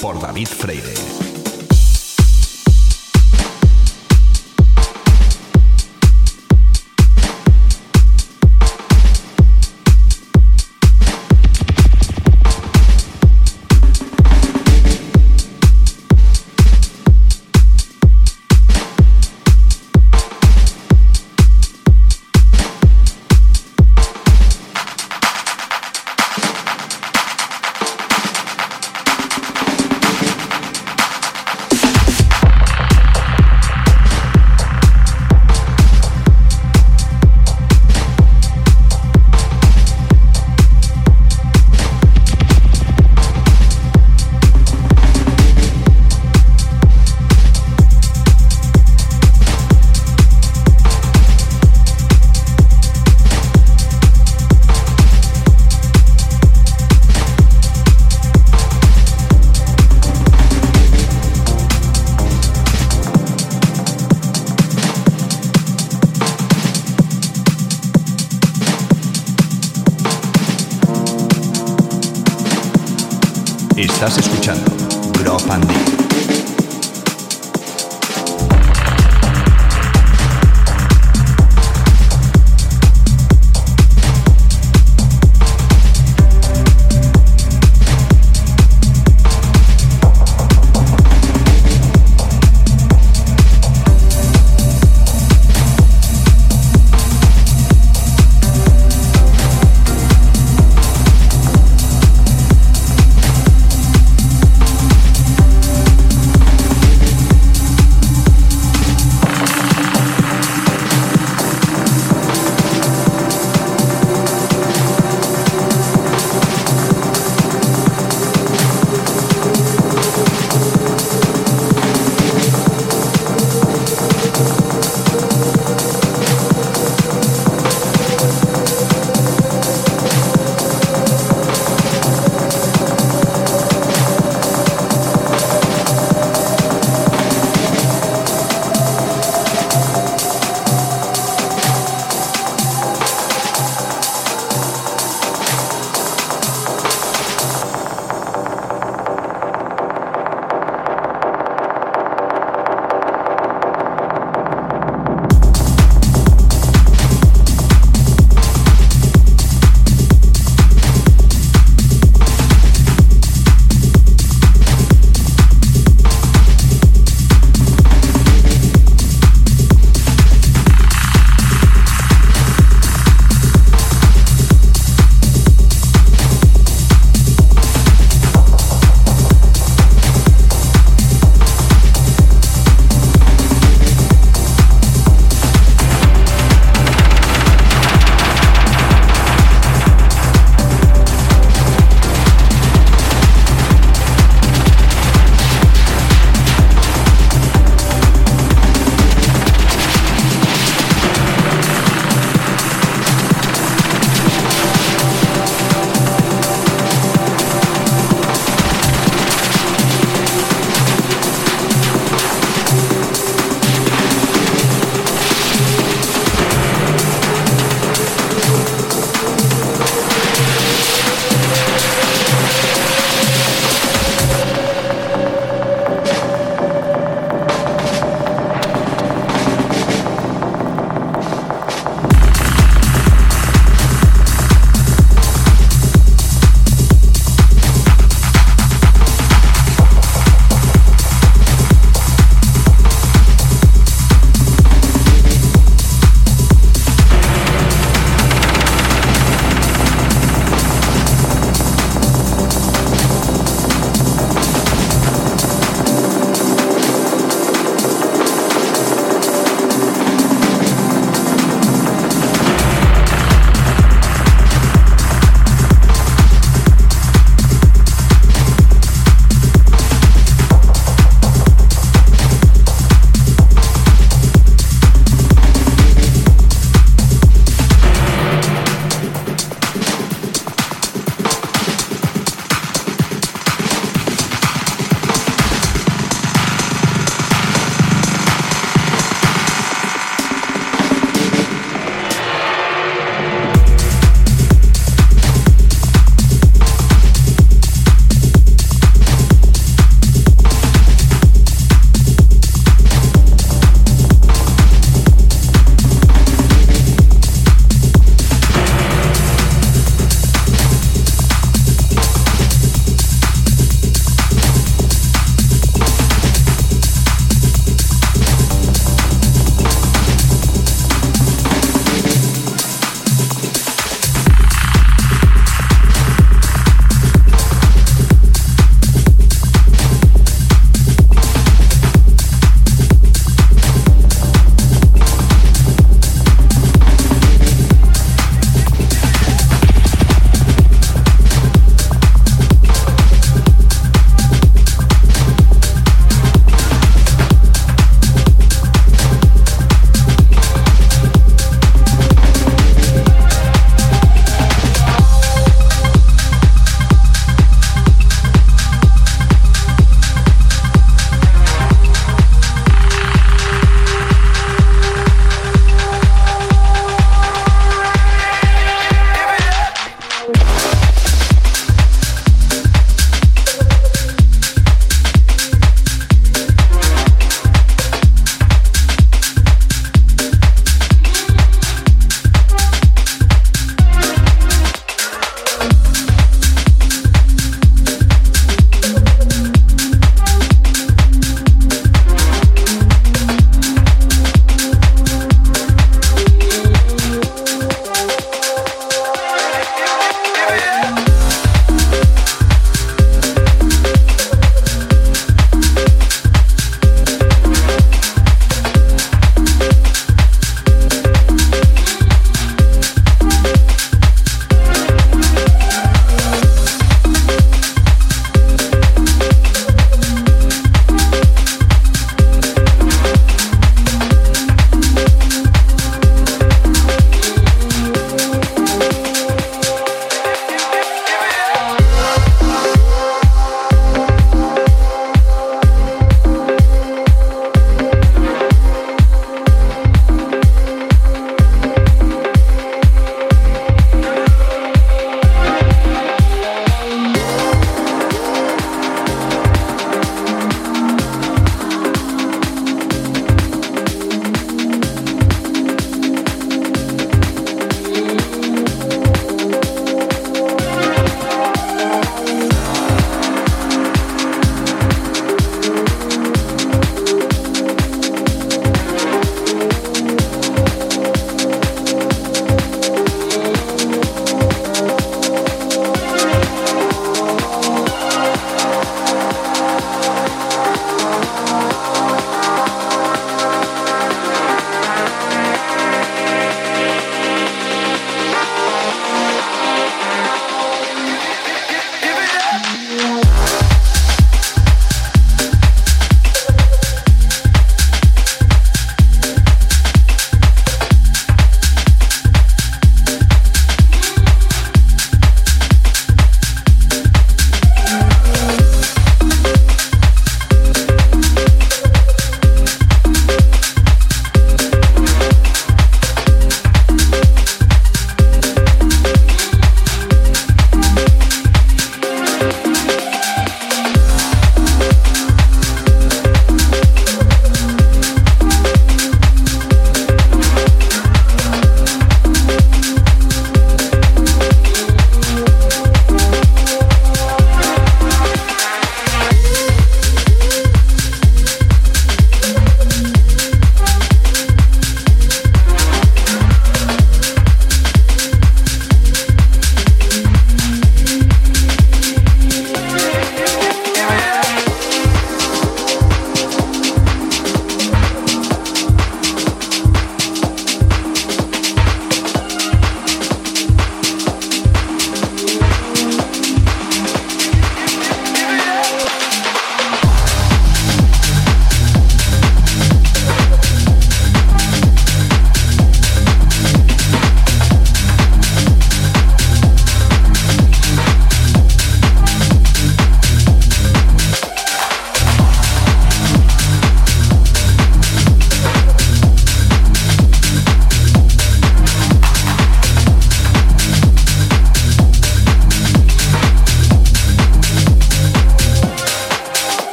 por David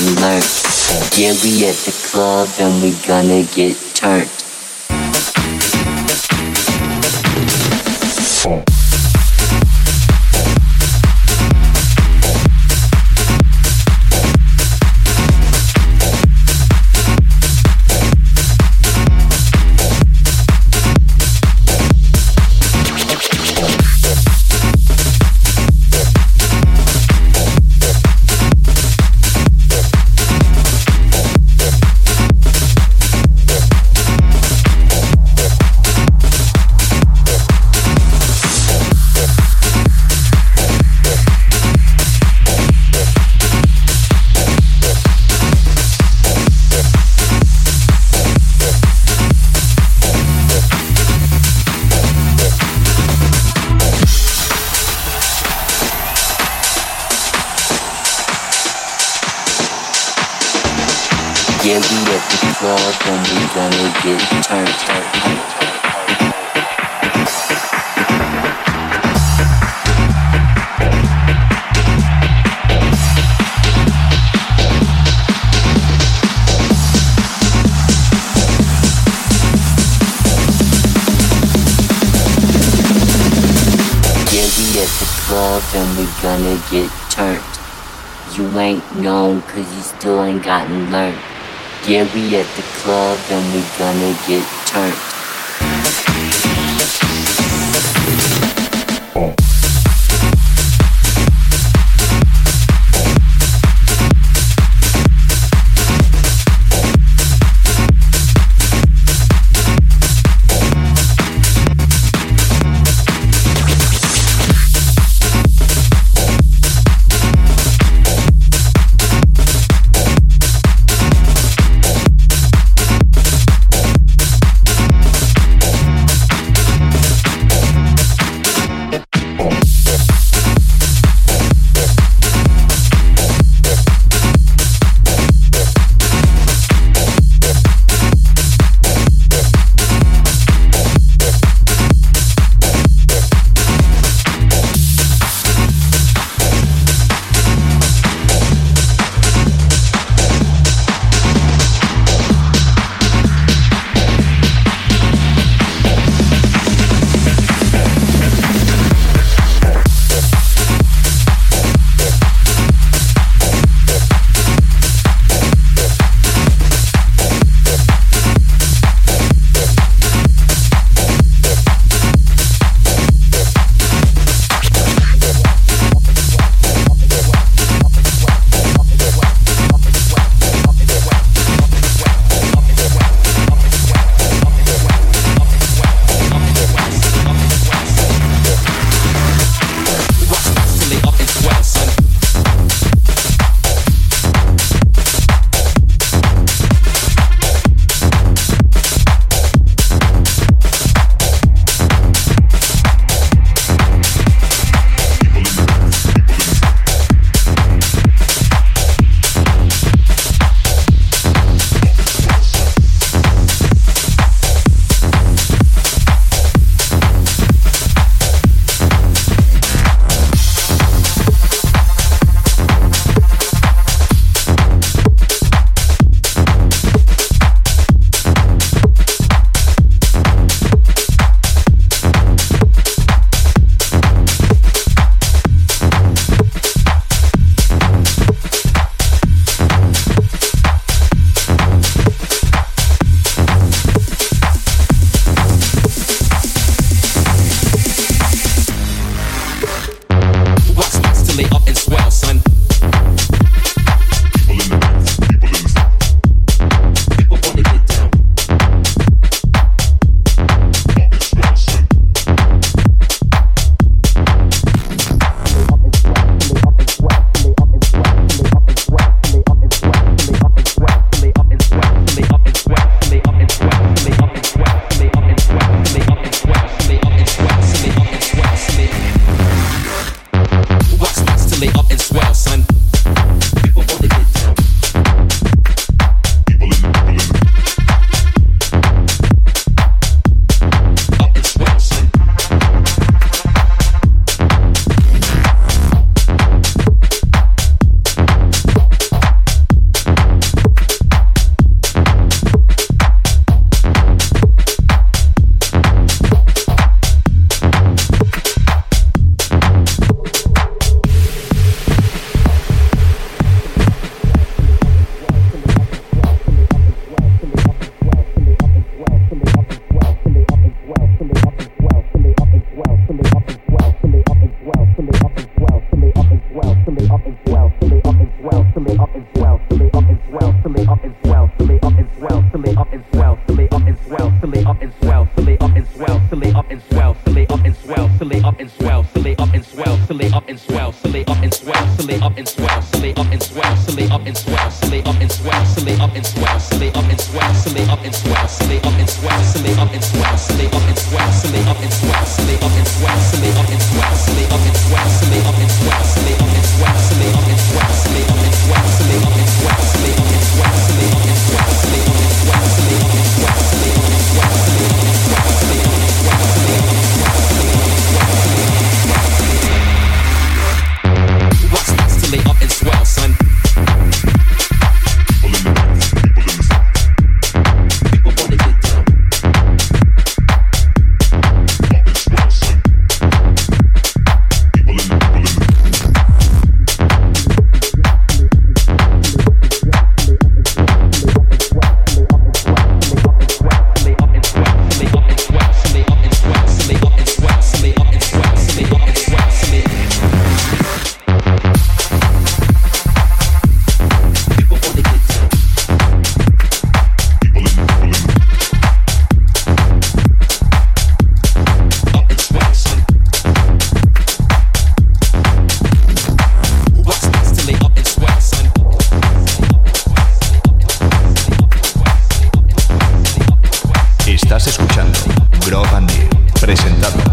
alert. Yeah, we at the club and we gonna get turned. At the club and we gonna get turned. You ain't known cause you still ain't gotten learned. Yeah, we at the club and we gonna get turned. Estás escuchando Grow Bandier, presentado.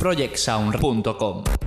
Recuerda www.projectsound.com.